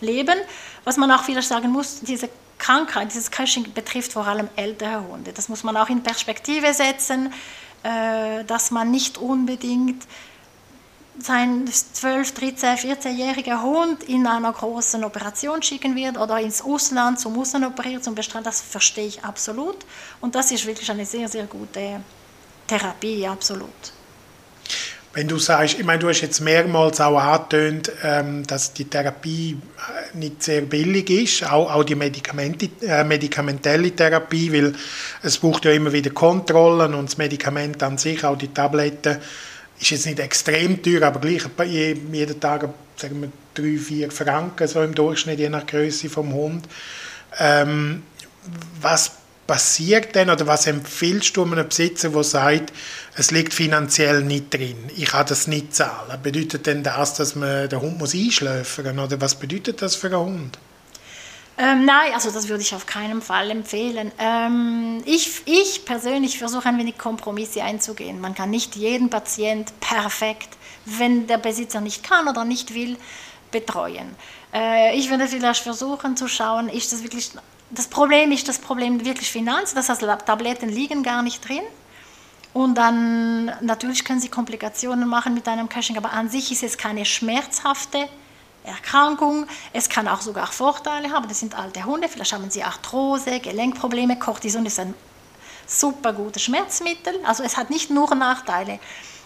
leben. Was man auch vielleicht sagen muss, diese Krankheit, dieses Cushing betrifft vor allem ältere Hunde. Das muss man auch in Perspektive setzen, äh, dass man nicht unbedingt sein 12, 13, 14-jähriger Hund in einer großen Operation schicken wird oder ins Ausland zum Ausland operiert, zum Bestrahlen, das verstehe ich absolut. Und das ist wirklich eine sehr, sehr gute Therapie, absolut. Wenn du sagst, ich meine, du hast jetzt mehrmals auch angetönt, ähm, dass die Therapie äh, nicht sehr billig ist, auch, auch die Medikamente, äh, medikamentelle Therapie, weil es braucht ja immer wieder Kontrollen und das Medikament an sich, auch die Tabletten, ist jetzt nicht extrem teuer, aber gleich jeden Tag sagen wir, drei, vier Franken so im Durchschnitt, je nach Größe vom Hund. Ähm, was passiert denn oder was empfiehlst du einem Besitzer, der sagt, es liegt finanziell nicht drin, ich kann das nicht zahlen? Bedeutet denn das, dass man den Hund muss einschläfern oder was bedeutet das für einen Hund? Ähm, nein, also das würde ich auf keinen Fall empfehlen. Ähm, ich, ich persönlich versuche ein wenig Kompromisse einzugehen. Man kann nicht jeden Patient perfekt, wenn der Besitzer nicht kann oder nicht will, betreuen. Äh, ich würde vielleicht versuchen zu schauen, ist das wirklich, das Problem ist das Problem wirklich Finanz, das heißt Tabletten liegen gar nicht drin. Und dann natürlich können Sie Komplikationen machen mit einem Caching, aber an sich ist es keine schmerzhafte Erkrankung. Es kann auch sogar Vorteile haben. Das sind alte Hunde, vielleicht haben sie Arthrose, Gelenkprobleme. Cortison ist ein super gutes Schmerzmittel. Also es hat nicht nur Nachteile.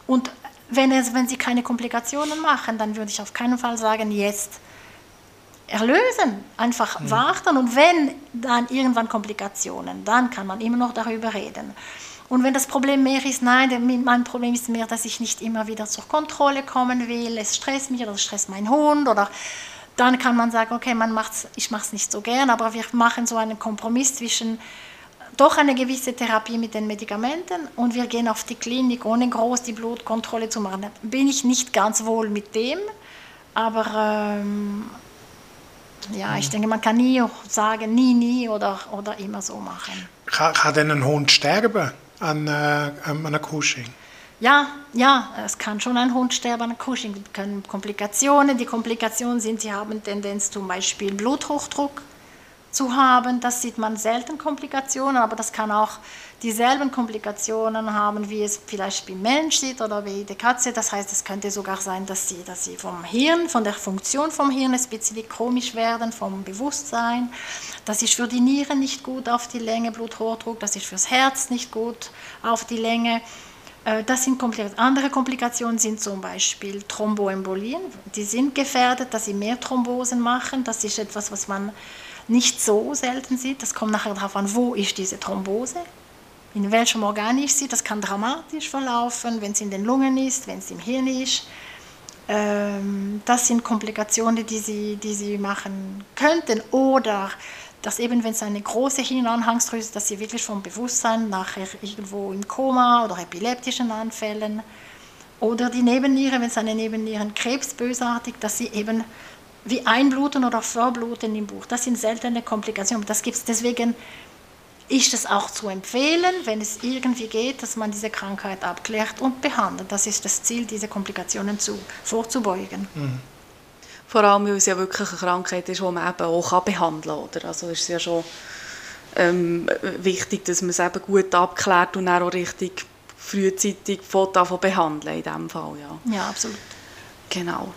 Und wenn, es, wenn sie keine Komplikationen machen, dann würde ich auf keinen Fall sagen, jetzt erlösen, einfach mhm. warten und wenn dann irgendwann Komplikationen, dann kann man immer noch darüber reden. Und wenn das Problem mehr ist, nein, mein Problem ist mehr, dass ich nicht immer wieder zur Kontrolle kommen will, es stresst mich oder es stresst meinen Hund oder dann kann man sagen, okay, man macht's, ich mache es nicht so gern, aber wir machen so einen Kompromiss zwischen doch eine gewisse Therapie mit den Medikamenten und wir gehen auf die Klinik, ohne groß die Blutkontrolle zu machen. Bin ich nicht ganz wohl mit dem, aber ähm, ja, ich denke, man kann nie sagen, nie, nie oder, oder immer so machen. Kann, kann denn ein Hund sterben? An, äh, an einer Cushing? Ja, ja, es kann schon ein Hund sterben an Cushing. Es können Komplikationen. Die Komplikationen sind, sie haben Tendenz zum Beispiel Bluthochdruck zu haben. Das sieht man selten Komplikationen, aber das kann auch dieselben Komplikationen haben, wie es vielleicht beim Mensch sieht oder wie die Katze. Das heißt, es könnte sogar sein, dass sie, dass sie vom Hirn, von der Funktion vom Hirn bisschen komisch werden, vom Bewusstsein. Das ist für die Nieren nicht gut auf die Länge, Bluthochdruck. Das ist fürs Herz nicht gut auf die Länge. Äh, das sind Komplikationen. Andere Komplikationen sind zum Beispiel Thromboembolien. Die sind gefährdet, dass sie mehr Thrombosen machen. Das ist etwas, was man nicht so selten sieht. Das kommt nachher darauf an, wo ist diese Thrombose, in welchem Organ ist sie. Das kann dramatisch verlaufen, wenn es in den Lungen ist, wenn es im Hirn ist. Ähm, das sind Komplikationen, die sie, die sie machen könnten. Oder dass eben, wenn es eine große Hirnanhangsdrüse ist, dass sie wirklich vom Bewusstsein nachher irgendwo im Koma oder epileptischen Anfällen oder die Nebenniere, wenn es eine Nebennierenkrebs bösartig, dass sie eben wie einbluten oder verbluten im Buch. Das sind seltene Komplikationen. Das gibt's. Deswegen ist es auch zu empfehlen, wenn es irgendwie geht, dass man diese Krankheit abklärt und behandelt. Das ist das Ziel, diese Komplikationen zu, vorzubeugen. Mhm. Vor allem, weil es ja wirklich eine Krankheit ist, die man eben auch behandeln kann. Oder? Also ist es ja schon ähm, wichtig, dass man es eben gut abklärt und dann auch richtig frühzeitig von behandeln in diesem Fall. Ja. ja, absolut. Genau.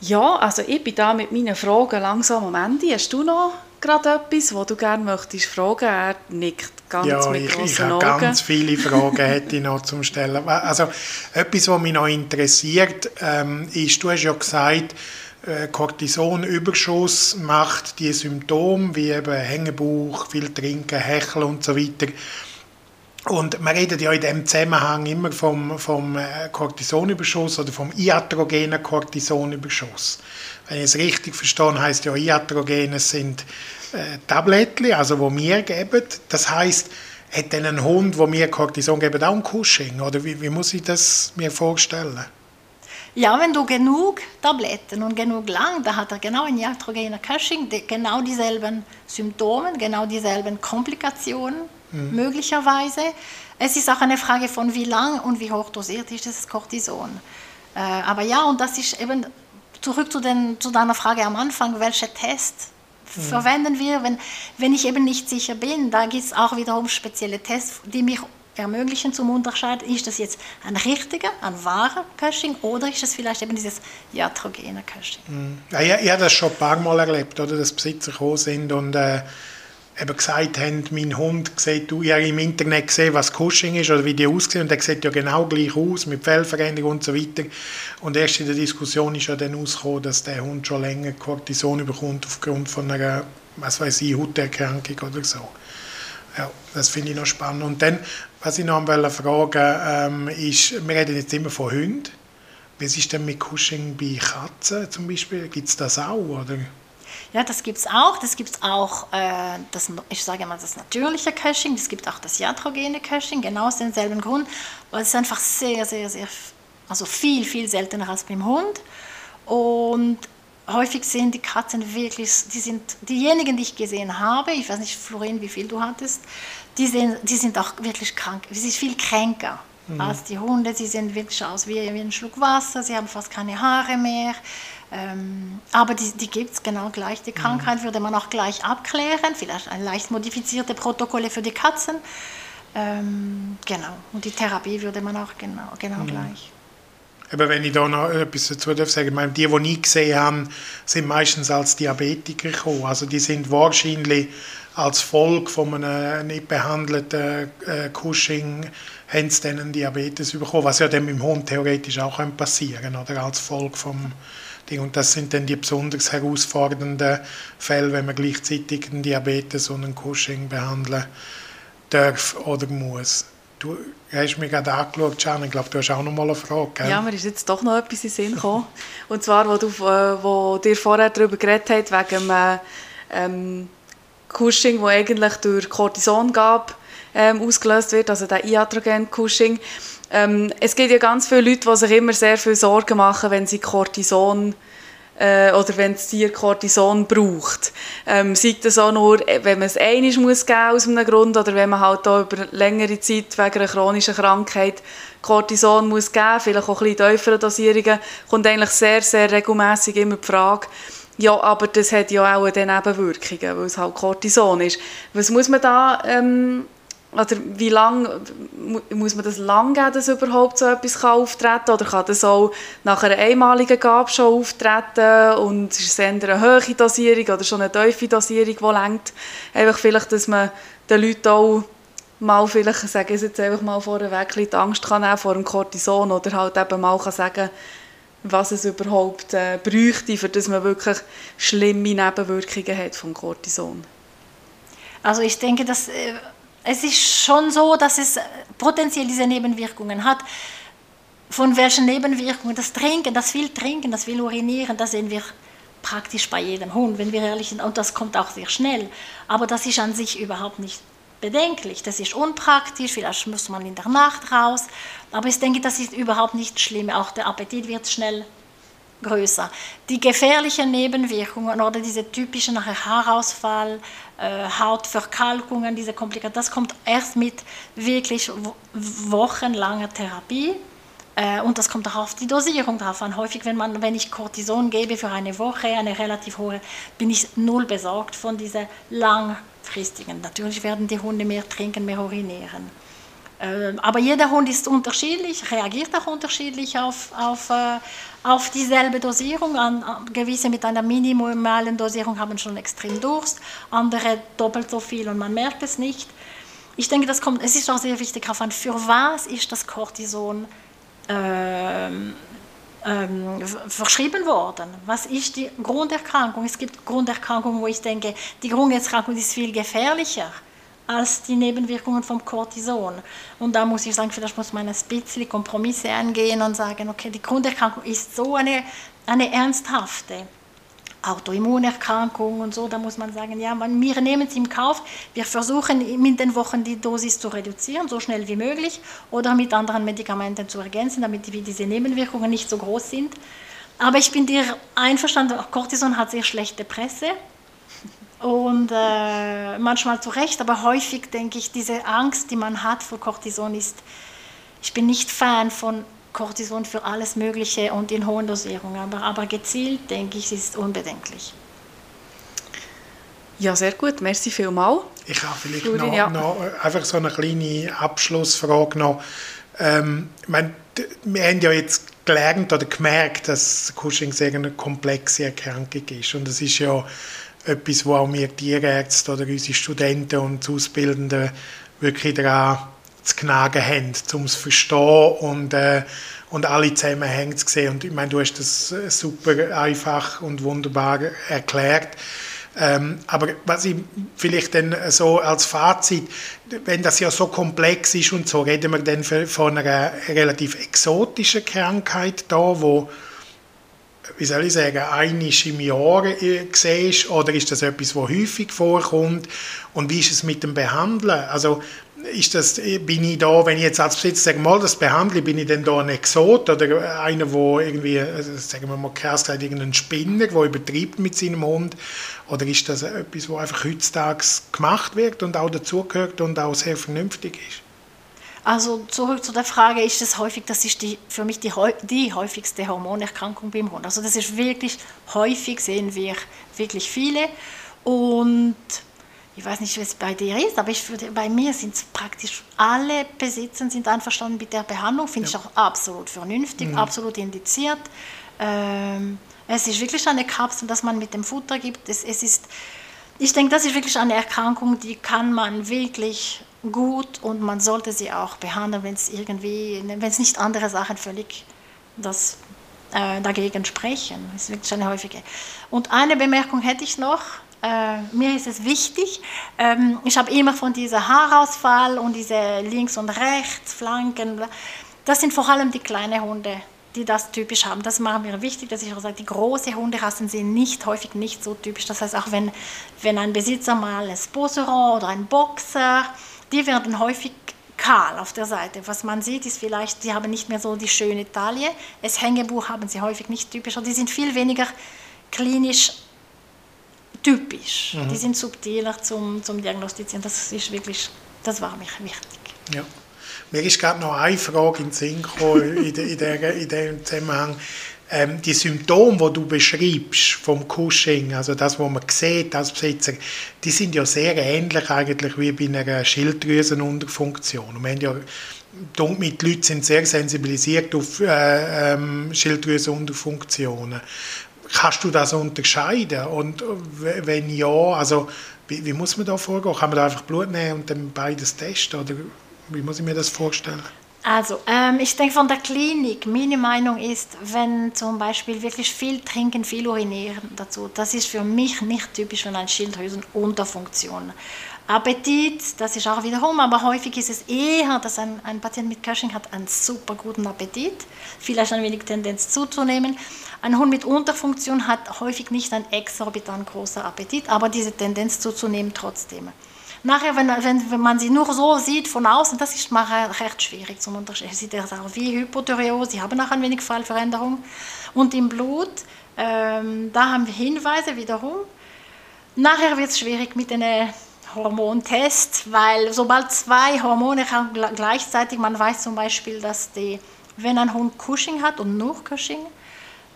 Ja, also ich bin da mit meinen Fragen langsam am Ende. Hast du noch gerade etwas, was du gerne möchtest fragen? Er nickt ganz ja, mit ich, ich habe ganz viele Fragen hätte ich noch zum Stellen. Also etwas, was mich noch interessiert, ähm, ist, du hast ja gesagt, äh, Cortisonüberschuss macht die Symptome wie eben Hängebauch, viel Trinken, Hecheln und so weiter. Und man redet ja in dem Zusammenhang immer vom, vom äh, Cortisonüberschuss oder vom iatrogenen Cortisonüberschuss. Wenn ich es richtig verstehe, heißt ja Iatrogene sind äh, Tabletten, also wo wir geben. Das heißt, hat dann ein Hund, wo mir Cortison geben, auch ein Cushing? Oder wie, wie muss ich das mir vorstellen? Ja, wenn du genug Tabletten und genug lang, da hat er genau ein iatrogener Cushing, genau dieselben Symptome, genau dieselben Komplikationen mhm. möglicherweise. Es ist auch eine Frage von wie lang und wie hoch dosiert ist das Cortison. Äh, aber ja, und das ist eben zurück zu, den, zu deiner Frage am Anfang, welche Tests mhm. verwenden wir, wenn, wenn ich eben nicht sicher bin. Da gibt es auch wiederum spezielle Tests, die mich ermöglichen zum Unterscheiden, ist das jetzt ein richtiger, ein wahrer Cushing oder ist es vielleicht eben dieses iatrogene Cushing? Mhm. Ja, ich, ich habe das schon ein paar Mal erlebt, oder, dass Besitzer gekommen sind und äh, eben gesagt haben, mein Hund sieht, du, ich habe im Internet gesehen, was Cushing ist oder wie die aussehen und der sieht ja genau gleich aus, mit Fellveränderung und so weiter. Und erst in der Diskussion ist ja dann rausgekommen, dass der Hund schon länger Cortison bekommt aufgrund von einer, was weiß ich, Hauterkrankung oder so. Ja, das finde ich noch spannend. Und dann, was ich noch fragen ähm, ist, wir reden jetzt immer von Hunden. Wie ist denn mit Cushing bei Katzen zum Beispiel? Gibt es das auch, oder? Ja, das gibt es auch. Das gibt es auch, äh, das, ich sage mal, das natürliche Caching. Es gibt auch das iatrogene Caching, genau aus demselben Grund, weil es einfach sehr, sehr, sehr, also viel, viel seltener als beim Hund. Und häufig sind die Katzen wirklich, die sind, diejenigen, die ich gesehen habe, ich weiß nicht, Florin, wie viel du hattest, die sind, die sind auch wirklich krank, sie sind viel kränker mhm. als die Hunde, sie sehen wirklich aus wie, wie ein Schluck Wasser, sie haben fast keine Haare mehr, ähm, aber die, die gibt es genau gleich. Die Krankheit mhm. würde man auch gleich abklären, vielleicht ein leicht modifizierte Protokolle für die Katzen. Ähm, genau, und die Therapie würde man auch genau, genau mhm. gleich. Aber wenn ich da noch etwas dazu darf sagen, meine, die, die ich gesehen habe, sind meistens als Diabetiker gekommen. Also die sind wahrscheinlich als Folge von einem nicht behandelten äh, Cushing haben sie dann einen Diabetes bekommen, was ja dann mit dem Hund theoretisch auch passieren kann, oder als Folge vom Ding. Und das sind dann die besonders herausfordernden Fälle, wenn man gleichzeitig einen Diabetes und einen Cushing behandeln darf oder muss. Du hast mich gerade angeschaut, Can, ich glaube, du hast auch noch mal eine Frage, gell? Ja, mir ist jetzt doch noch etwas in den Sinn gekommen. Und zwar, wo, du, äh, wo dir vorher darüber geredet hast, wegen dem ähm, Cushing, das eigentlich durch Cortison gab, ähm, ausgelöst wird, also der Iatrogen-Cushing. Ähm, es gibt ja ganz viele Leute, die sich immer sehr viel Sorgen machen, wenn sie Cortison äh, oder wenn das Tier Cortison braucht. Ähm, sei das auch nur, äh, wenn man es einmal muss geben aus einem Grund oder wenn man halt auch über längere Zeit wegen einer chronischen Krankheit Cortison muss geben, vielleicht auch ein bisschen tiefere Dosierungen, kommt eigentlich sehr, sehr regelmäßig immer die Frage, ja, aber das hat ja auch eine Nebenwirkungen, weil es halt Cortison ist. Was muss man da ähm, oder wie lange muss man das lang geben, dass überhaupt so etwas auftreten kann? Oder kann das auch nach einer einmaligen Gabe schon auftreten und ist es eher eine hohe Dosierung oder schon eine tiefe Dosierung, die lenkt? Einfach vielleicht, dass man den Leuten auch mal vielleicht, sage ich jetzt einfach mal vorweg, die Angst kann nehmen vor dem Cortison oder halt eben mal kann sagen was es überhaupt äh, bräuchte, für dass man wirklich schlimme Nebenwirkungen hat vom Cortison. Also ich denke, dass äh, es ist schon so, dass es potenziell diese Nebenwirkungen hat. Von welchen Nebenwirkungen? Das Trinken, das viel Trinken, das viel Urinieren, das sehen wir praktisch bei jedem Hund, wenn wir ehrlich sind. Und das kommt auch sehr schnell. Aber das ist an sich überhaupt nicht bedenklich. Das ist unpraktisch, vielleicht muss man in der Nacht raus. Aber ich denke, das ist überhaupt nicht schlimm. Auch der Appetit wird schnell größer. Die gefährlichen Nebenwirkungen oder diese typischen Haarausfall, äh, Hautverkalkungen, diese Komplikationen, das kommt erst mit wirklich wochenlanger Therapie. Äh, und das kommt auch auf die Dosierung drauf an. Häufig, wenn, man, wenn ich Cortison gebe für eine Woche, eine relativ hohe, bin ich null besorgt von dieser langfristigen. Natürlich werden die Hunde mehr trinken, mehr urinieren. Ähm, aber jeder Hund ist unterschiedlich, reagiert auch unterschiedlich auf, auf, äh, auf dieselbe Dosierung. gewisse mit einer minimalen Dosierung haben schon extrem Durst, andere doppelt so viel und man merkt es nicht. Ich denke, das kommt, es ist auch sehr wichtig darauf an, für was ist das Cortison ähm, ähm, verschrieben worden. Was ist die Grunderkrankung? Es gibt Grunderkrankungen, wo ich denke, die Grunderkrankung ist viel gefährlicher als die Nebenwirkungen vom Cortison. Und da muss ich sagen, vielleicht muss man ein bisschen Kompromisse eingehen und sagen, okay, die Grunderkrankung ist so eine, eine ernsthafte. Autoimmunerkrankung und so, da muss man sagen, ja, wir nehmen es im Kauf, wir versuchen in den Wochen die Dosis zu reduzieren, so schnell wie möglich, oder mit anderen Medikamenten zu ergänzen, damit diese Nebenwirkungen nicht so groß sind. Aber ich bin dir einverstanden, Cortison hat sehr schlechte Presse. Und äh, manchmal zu Recht, aber häufig denke ich, diese Angst, die man hat vor Cortison ist, ich bin nicht Fan von Cortison für alles Mögliche und in hohen Dosierungen, aber, aber gezielt denke ich, ist unbedenklich. Ja, sehr gut, merci vielmals. Ich habe vielleicht noch, ja. noch, einfach so eine kleine Abschlussfrage noch. Ähm, ich meine, wir haben ja jetzt gelernt oder gemerkt, dass Cushing sehr eine komplexe Erkrankung ist und es ist ja etwas, wo auch wir Tierärzte oder unsere Studenten und Ausbildenden wirklich daran zu knagen haben, um es zu verstehen und, äh, und alle Zusammenhänge zu sehen. Und ich meine, du hast das äh, super einfach und wunderbar erklärt. Ähm, aber was ich vielleicht dann so als Fazit, wenn das ja so komplex ist und so, reden wir dann von einer relativ exotischen Krankheit da, wo wie soll ich sagen, einmal im Jahr äh, siehst, oder ist das etwas, das häufig vorkommt? Und wie ist es mit dem Behandeln? Also ist das, bin ich da, wenn ich jetzt als Besitzer sage, mal das behandle, bin ich denn da ein Exot oder einer, wo irgendwie, also sagen wir mal krass gesagt, irgendein Spinner, der übertreibt mit seinem Hund? Oder ist das etwas, was einfach heutzutage gemacht wird und auch dazugehört und auch sehr vernünftig ist? Also zurück zu der Frage, ist es häufig, das ist die, für mich die, die häufigste Hormonerkrankung beim Hund. Also das ist wirklich häufig, sehen wir wirklich viele. Und ich weiß nicht, wie es bei dir ist, aber ich würde, bei mir sind es praktisch alle Besitzer sind einverstanden mit der Behandlung, finde ja. ich auch absolut vernünftig, mhm. absolut indiziert. Ähm, es ist wirklich eine Kapsel, dass man mit dem Futter gibt. Es, es ist, ich denke, das ist wirklich eine Erkrankung, die kann man wirklich gut und man sollte sie auch behandeln, wenn es irgendwie, wenn es nicht andere Sachen völlig das, äh, dagegen sprechen. Das ist wirklich eine häufige. Und eine Bemerkung hätte ich noch. Äh, mir ist es wichtig, ähm, ich habe immer von dieser Haarausfall und diese links und rechts Flanken, das sind vor allem die kleinen Hunde, die das typisch haben. Das macht mir wichtig, dass ich auch sage, die großen Hunderassen sind nicht häufig nicht so typisch. Das heißt, auch wenn, wenn ein Besitzer mal ein Sposeron oder ein Boxer die werden häufig kahl auf der Seite. Was man sieht, ist vielleicht, sie haben nicht mehr so die schöne Taille. Das Hängebuch haben sie häufig nicht typisch. Die sind viel weniger klinisch typisch. Mhm. Die sind subtiler zum, zum Diagnostizieren. Das ist wirklich, das war mir wichtig. Ja. Mir ist gerade noch eine Frage in den Sinn gekommen in, in, der, in dem Zusammenhang ähm, die Symptome, die du beschreibst vom Cushing, also das, was man sieht als Besitzer, die sind ja sehr ähnlich eigentlich wie bei einer Schilddrüsenunterfunktion. Wir haben ja mit die Leute sind sehr sensibilisiert auf äh, ähm, Schilddrüsenunterfunktionen. kannst du das unterscheiden? Und wenn ja, also wie, wie, muss man da vorgehen? Kann man da einfach Blut nehmen und dann beides testen? Oder wie muss ich mir das vorstellen? Also, ähm, ich denke von der Klinik, meine Meinung ist, wenn zum Beispiel wirklich viel trinken, viel urinieren dazu, das ist für mich nicht typisch für eine Schilddrüsenunterfunktion. Appetit, das ist auch wiederum, aber häufig ist es eher, dass ein, ein Patient mit Cushing hat einen super guten Appetit, vielleicht ein wenig Tendenz zuzunehmen. Ein Hund mit Unterfunktion hat häufig nicht einen exorbitant großen Appetit, aber diese Tendenz zuzunehmen trotzdem. Nachher, wenn, wenn, man sie nur so sieht von außen, das ist nachher recht schwierig zum Unterscheiden. Sieht er auch wie Hypothyreose, sie haben auch ein wenig Fallveränderung. Und im Blut, ähm, da haben wir Hinweise wiederum. Nachher wird es schwierig mit den Hormontest, weil sobald zwei Hormone gleichzeitig, man weiß zum Beispiel, dass die, wenn ein Hund Cushing hat und nur Cushing,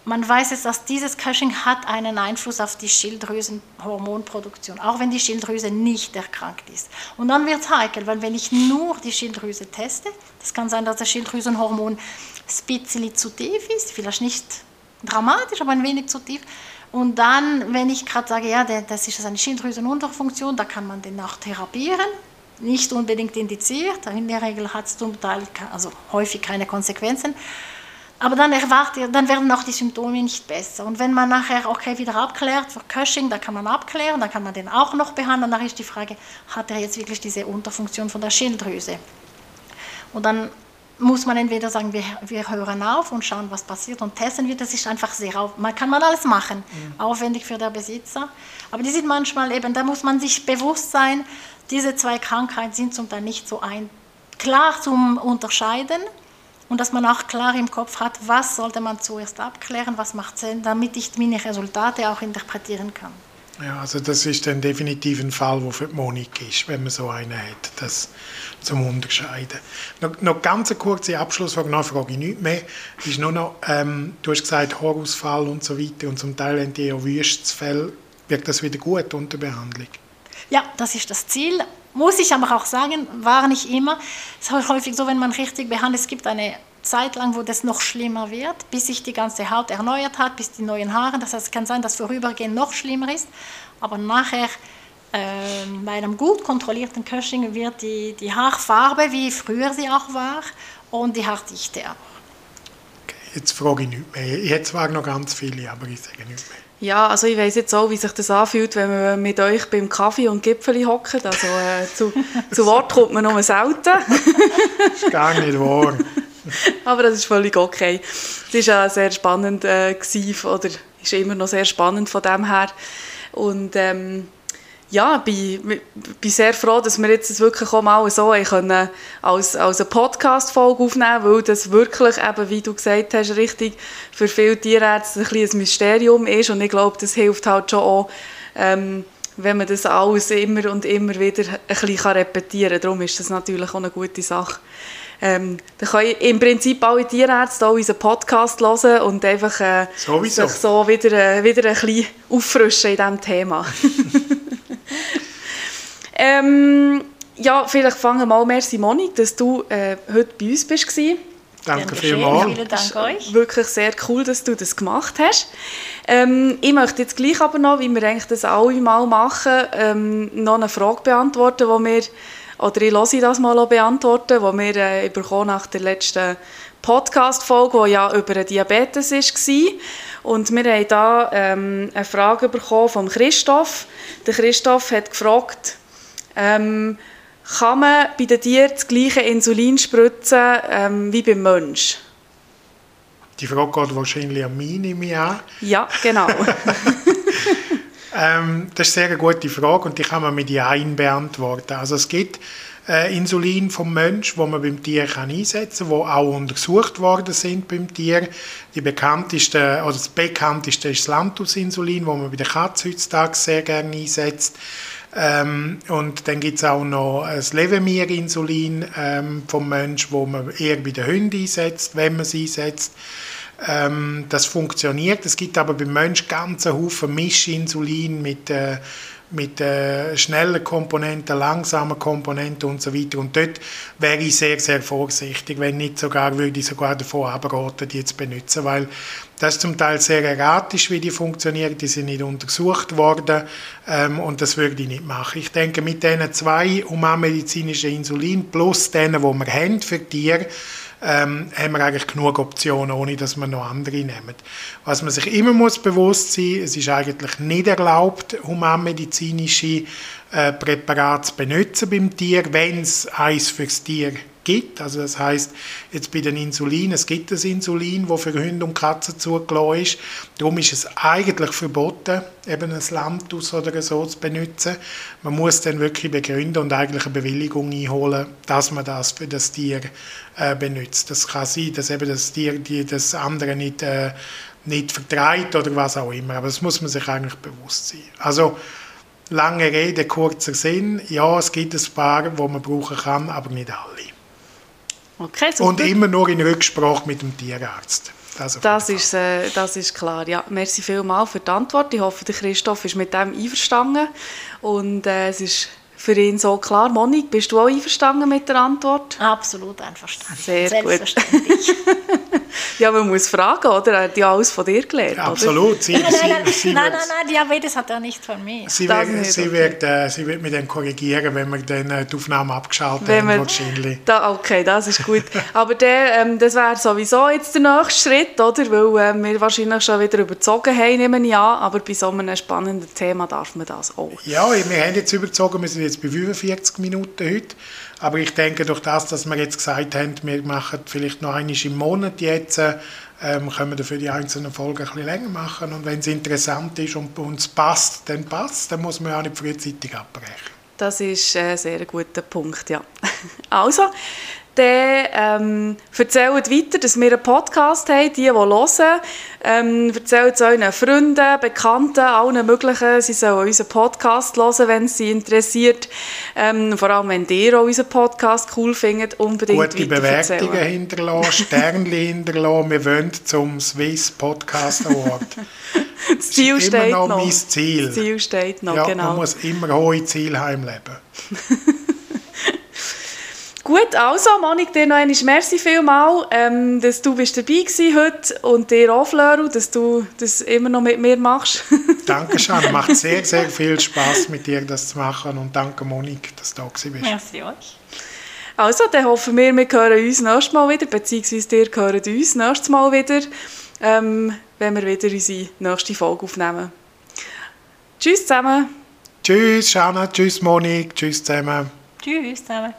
man weiß jetzt, dass dieses Cushing hat einen Einfluss auf die Schilddrüsenhormonproduktion, auch wenn die Schilddrüse nicht erkrankt ist. Und dann wird es heikel, weil wenn ich nur die Schilddrüse teste, das kann sein, dass das Schilddrüsenhormon ein zu tief ist, vielleicht nicht dramatisch, aber ein wenig zu tief. Und dann, wenn ich gerade sage, ja, das ist eine Schilddrüsenunterfunktion, da kann man den auch therapieren, nicht unbedingt indiziert, in der Regel hat es zum Teil, also häufig keine Konsequenzen. Aber dann, erwartet, dann werden auch die Symptome nicht besser. Und wenn man nachher okay wieder abklärt für Cushing, da kann man abklären, dann kann man den auch noch behandeln. Dann ist die Frage, hat er jetzt wirklich diese Unterfunktion von der Schilddrüse? Und dann muss man entweder sagen, wir, wir hören auf und schauen, was passiert und testen wir. Das ist einfach sehr auf, man kann man alles machen, mhm. aufwendig für den Besitzer. Aber die sind manchmal eben, da muss man sich bewusst sein, diese zwei Krankheiten sind zum Teil nicht so ein, klar zum Unterscheiden und dass man auch klar im Kopf hat, was sollte man zuerst abklären, was macht Sinn, damit ich meine Resultate auch interpretieren kann. Ja, also das ist dann definitiv ein Fall, der für die Monik ist, wenn man so einen hat, das zum Unterscheiden. Noch, noch ganz eine kurze Abschlussfrage, noch frage ich nicht mehr, ist nur noch, ähm, du hast gesagt Haarausfall und so weiter und zum Teil haben die eher Wüstfälle, wirkt das wieder gut unter Behandlung? Ja, das ist das Ziel. Muss ich aber auch sagen, war nicht immer. Es ist häufig so, wenn man richtig behandelt, es gibt eine Zeit lang, wo das noch schlimmer wird, bis sich die ganze Haut erneuert hat, bis die neuen Haare. Das heißt, es kann sein, dass vorübergehend noch schlimmer ist, aber nachher äh, bei einem gut kontrollierten Cushing wird die, die Haarfarbe, wie früher sie auch war, und die Haardichte auch. Okay, jetzt frage ich nicht mehr. Hätte zwar noch ganz viele, aber ich sage nicht mehr. Ja, also ich weiß jetzt auch, wie sich das anfühlt, wenn man mit euch beim Kaffee und Gipfeli hockt. Also äh, zu, zu Wort kommt man nur selten. das ist gar nicht wahr. Aber das ist völlig okay. Es war ja sehr spannend äh, gewesen, oder ist immer noch sehr spannend von dem her. Und ähm, ja, bin, bin sehr froh, dass wir jetzt wirklich auch mal so können, als, als eine Podcast-Folge aufnehmen können, weil das wirklich, eben, wie du gesagt hast, richtig für viele Tierärzte ein, ein Mysterium ist. Und ich glaube, das hilft halt schon auch, ähm, wenn man das alles immer und immer wieder ein bisschen repetieren kann. Darum ist das natürlich auch eine gute Sache. Ähm, dann können im Prinzip alle Tierärzte auch unseren Podcast hören und einfach äh, sich so wieder, äh, wieder ein bisschen auffrischen in diesem Thema. ähm, ja, vielleicht fangen wir mal, merci Monik, dass du äh, heute bei uns bist. Danke vielmals. Vielen Dank euch. Wirklich sehr cool, dass du das gemacht hast. Ähm, ich möchte jetzt gleich aber noch, wie wir eigentlich das alle mal machen, ähm, noch eine Frage beantworten, die wir oder ich lasse das mal beantworten, die wir äh, bekommen nach der letzten Podcast-Folge, die ja über Diabetes war. Und wir haben hier ähm, eine Frage bekommen von Christoph. Der Christoph hat gefragt, ähm, kann man bei den Tieren das gleiche Insulin spritzen ähm, wie beim Menschen? Die Frage geht wahrscheinlich an mich, nehme an. Ja, genau. Ähm, das ist eine sehr gute Frage und die kann man mit Ja beantworten. Also es gibt äh, Insulin vom Mensch, wo man beim Tier kann einsetzen kann, wo auch untersucht worden sind beim Tier. Die bekannteste, oder das bekannteste ist das Lantus-Insulin, wo man bei der Katze heutzutage sehr gerne einsetzt. Ähm, und dann gibt es auch noch das Levemir-Insulin ähm, vom Mensch, wo man eher bei den Hunden einsetzt, wenn man es einsetzt. Ähm, das funktioniert. Es gibt aber beim Menschen ganz Haufen Mischinsulin mit, äh, mit äh, schnellen Komponenten, langsamen Komponenten und so weiter. Und dort wäre ich sehr, sehr vorsichtig, wenn nicht sogar, würde ich sogar davon abraten, die zu benutzen, weil das ist zum Teil sehr erratisch, wie die funktionieren, die sind nicht untersucht worden ähm, und das würde ich nicht machen. Ich denke, mit diesen zwei humanmedizinischen Insulin plus denen, die wir haben für Tiere, ähm, haben wir eigentlich genug Optionen, ohne dass wir noch andere nehmen. Was man sich immer muss bewusst sein, es ist eigentlich nicht erlaubt, humanmedizinische äh, Präparate zu benutzen beim Tier, wenn es eins fürs Tier gibt. Also das heißt jetzt bei den Insulin, es gibt das Insulin, das für Hunde und Katzen zugelassen ist. Darum ist es eigentlich verboten, eben ein Lantus oder so zu benutzen. Man muss dann wirklich begründen und eigentlich eine Bewilligung einholen, dass man das für das Tier äh, benutzt. Das kann sein, dass eben das Tier die, das andere nicht, äh, nicht vertreibt oder was auch immer. Aber das muss man sich eigentlich bewusst sein. Also lange Rede, kurzer Sinn. Ja, es gibt ein paar, wo man brauchen kann, aber nicht alle. Okay, super. Und immer nur in Rücksprache mit dem Tierarzt. Das, das ist, äh, das ist klar. Ja, merci vielmals für die Antwort. Ich hoffe, der Christoph ist mit dem einverstanden. Und äh, es ist für ihn so klar. Monik, bist du auch einverstanden mit der Antwort? Absolut einverstanden. Sehr gut. ja, man muss fragen, oder? Er hat ja alles von dir gelernt, ja, Absolut. Sie, nein, nein, nein, sie nein, nein, nein, Diabetes hat er nicht von mir. Sie, wird, sie, wird, äh, sie wird mich dann korrigieren, wenn wir dann äh, die Aufnahme abgeschaltet wenn haben, wahrscheinlich. Da, okay, das ist gut. Aber der, ähm, das wäre sowieso jetzt der nächste Schritt, oder? Weil äh, wir wahrscheinlich schon wieder überzogen haben, nehme ich an. Aber bei so einem spannenden Thema darf man das auch. Ja, wir haben jetzt überzogen, wir sind jetzt jetzt bei 45 Minuten heute. Aber ich denke, durch das, dass wir jetzt gesagt haben, wir machen vielleicht noch einmal im Monat jetzt, ähm, können wir dafür die einzelnen Folgen ein bisschen länger machen. Und wenn es interessant ist und uns passt, dann passt Dann muss man ja nicht frühzeitig abbrechen. Das ist ein sehr guter Punkt, ja. Also, dann ähm, erzählt weiter, dass wir einen Podcast haben, die, die hören. Ähm, erzählt es euren Freunden, Bekannten, allen möglichen. Sie sollen unseren Podcast hören, wenn es sie interessiert. Ähm, vor allem, wenn ihr auch unseren Podcast cool findet, unbedingt Gute Bewertungen hinterlassen, Sternchen hinterlassen. Wir wollen zum Swiss Podcast Award. das Ziel das ist steht immer noch, noch. mein Ziel. Das Ziel steht noch, ja, genau. Man muss immer hohe Ziele heimleben. Gut, also Monik, dir noch einmal merci vielmal, ähm, dass du bist dabei gewesen heute und dir auch, Flöru, dass du das immer noch mit mir machst. danke schön, macht sehr, sehr viel Spaß mit dir das zu machen und danke Monik, dass du da bist. Merci euch. Also, dann hoffen wir, wir hören uns nächstes Mal wieder, beziehungsweise ihr hört uns nächstes Mal wieder, ähm, wenn wir wieder unsere nächste Folge aufnehmen. Tschüss zusammen. Tschüss, Shana, tschüss, Monik, tschüss zusammen. Tschüss zusammen.